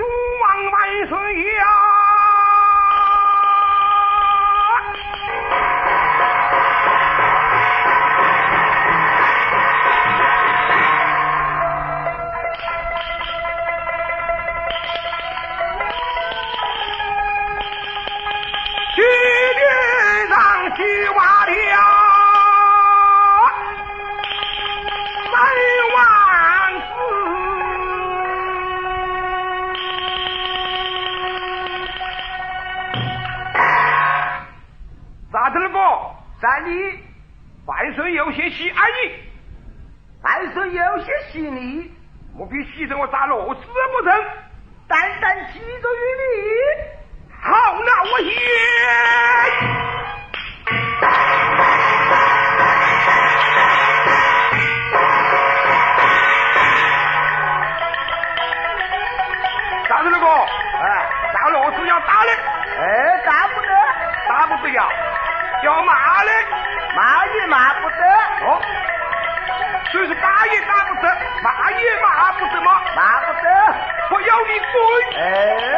中王万岁呀！举鞭上去瓦梁。你爱你，但是有些细腻，不必牺牲我，杀螺丝不成。mi colpo.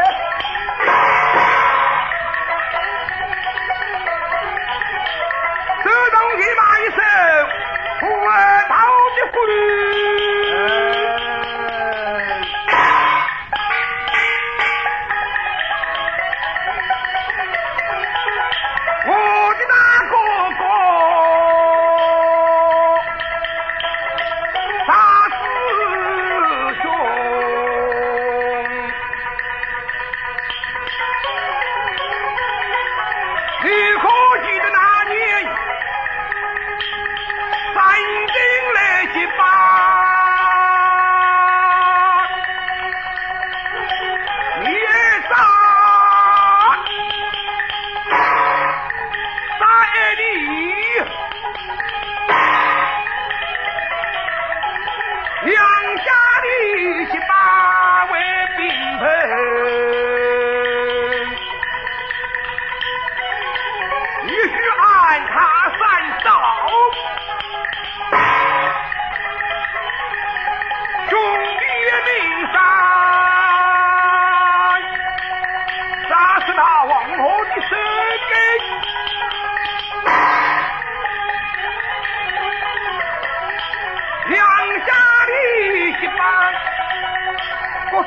goodbye.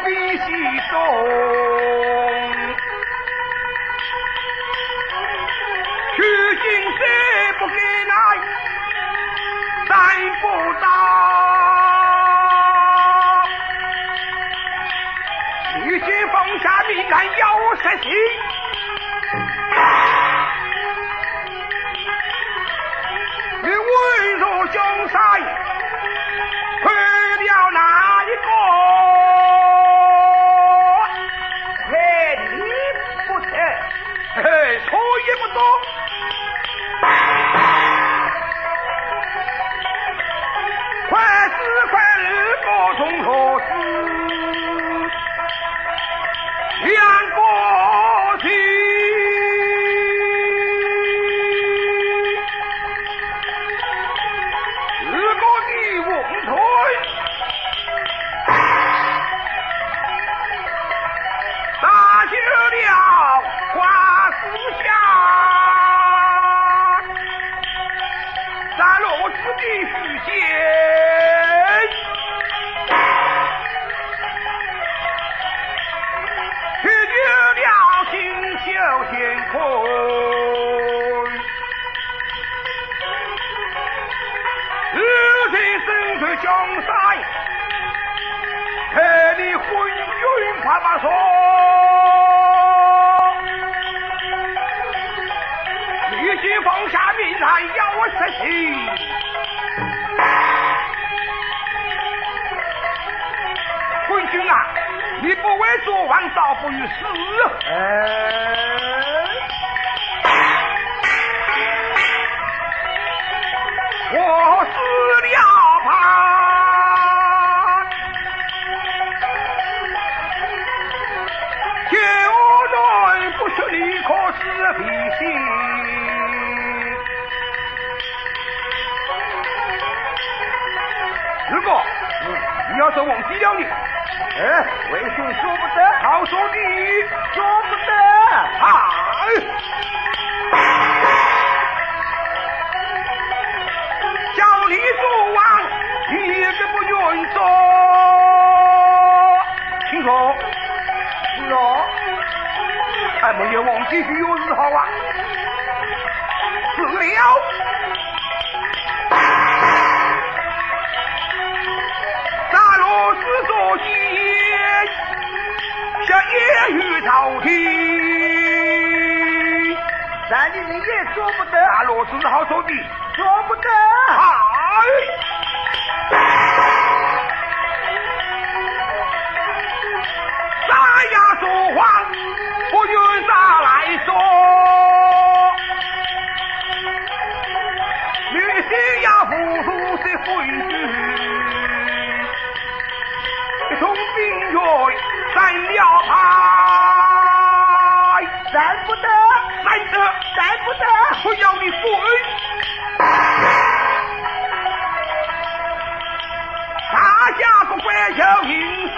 必西东取经时不给奶奶不到一心放下民敢要善四块玉帛从何赐？王塞，替你昏君发把说。必须放下命来要我实行。昏君啊，你不为做王，倒不如死。要是忘记了你，哎，为兄说不得，好兄弟说不得，嗨。小李祖王，你怎么愿做？听说，是啊，还没有忘记许愿是好啊。也说不得，阿罗是好兄弟，说不得。不。要你滚！大家不管求营生，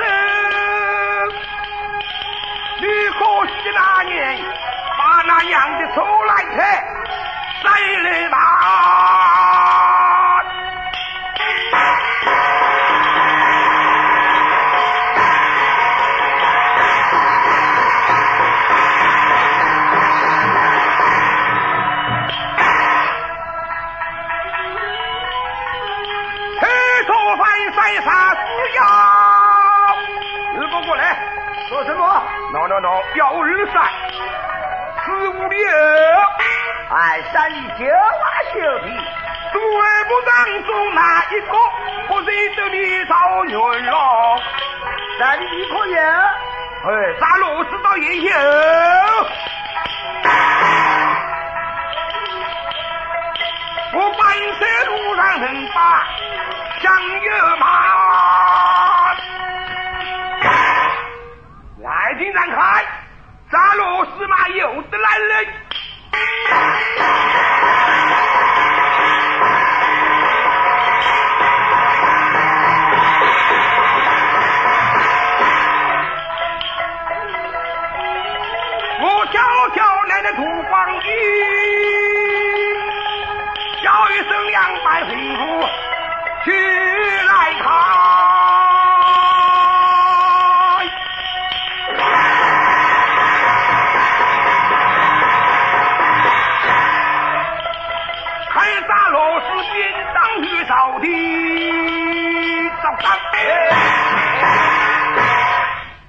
你可惜那年把那样的手来开，谁来拿？山里九瓦修的，诸位不当中哪一个不认得你赵元龙？咱的你可有？哎，咱罗知道也有。我半山路上很把香油马，来进展开，咱罗司马有的来人。声两百回夫起来看。看咱罗氏便当于朝廷，早上。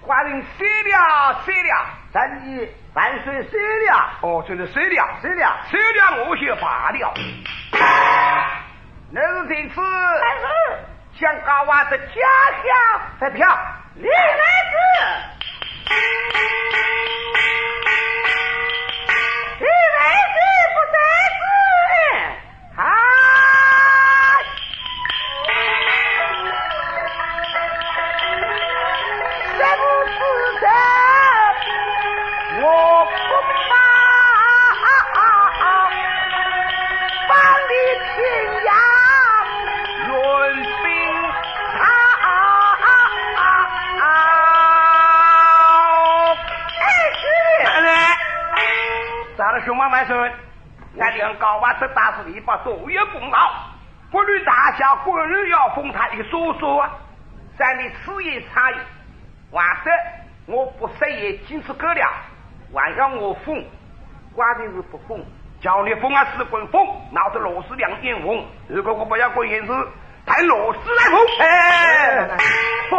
寡人谢了，谢了。咱的万岁谁了，哦，这是谁了？谁了。谁了？我先罢了。那是这次想搞娃的家乡发票，你来子，的兄弟万岁！俺两高娃这大事你把所有功劳，不论大小，官人要封他一个叔叔啊！咱的此言差异，或者我不食言，仅此够了。还要我封，关键是不封。叫你封啊，是滚封，闹得螺丝两眼红。如果我不要滚眼子，派螺丝来封。哎，不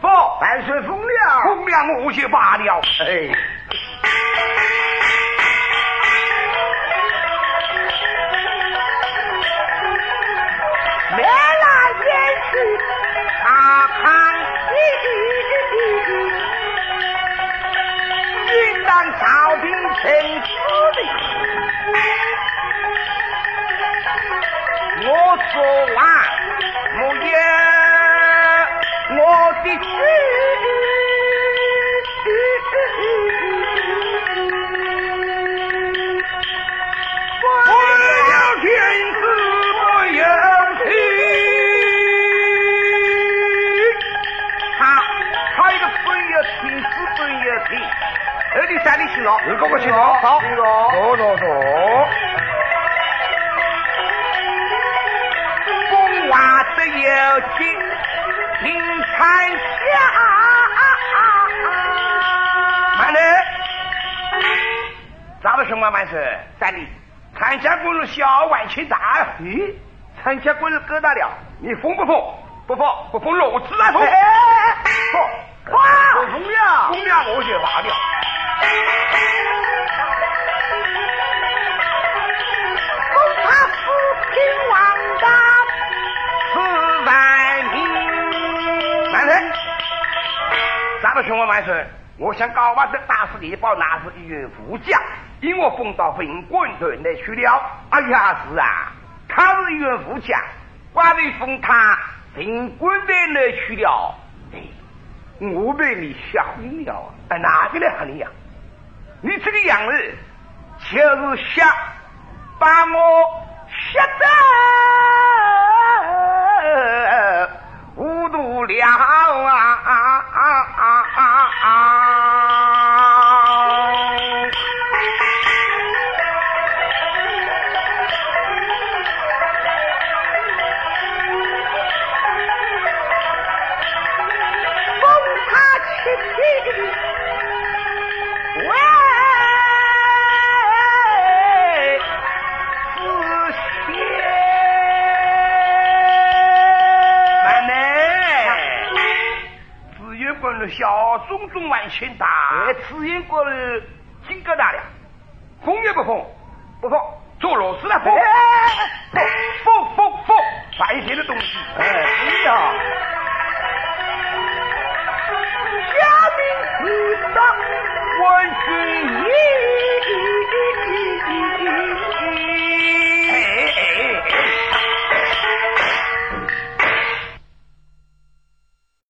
不，万岁封了。封了我就罢了。哎，朝廷臣子的。我说里去了？你给我去走，好，坐坐坐。风娃子有情，林产下。慢点，咋个什么完事？三里，参加过了小万千大。咦，参加过了疙瘩了？你疯不疯？不疯，不疯，老子来疯。疯，哇，疯了，疯了，我就罢了。恐怕扶贫王大四万民。慢点，咋个兄我万岁？我想高娃子打死地保，那是一员副将，因我封到分管队内去了。哎呀，是啊，他是一员副将，寡人封他分管队内去了。哎，我被你吓昏了。哎，哪个来吓你呀？你这个样子，就是想把我吓得糊涂了啊！空中万千大，此言过了，金疙瘩了，风也不封，不封，做老丝来封，白天的东西。哎呀，家兵关心你。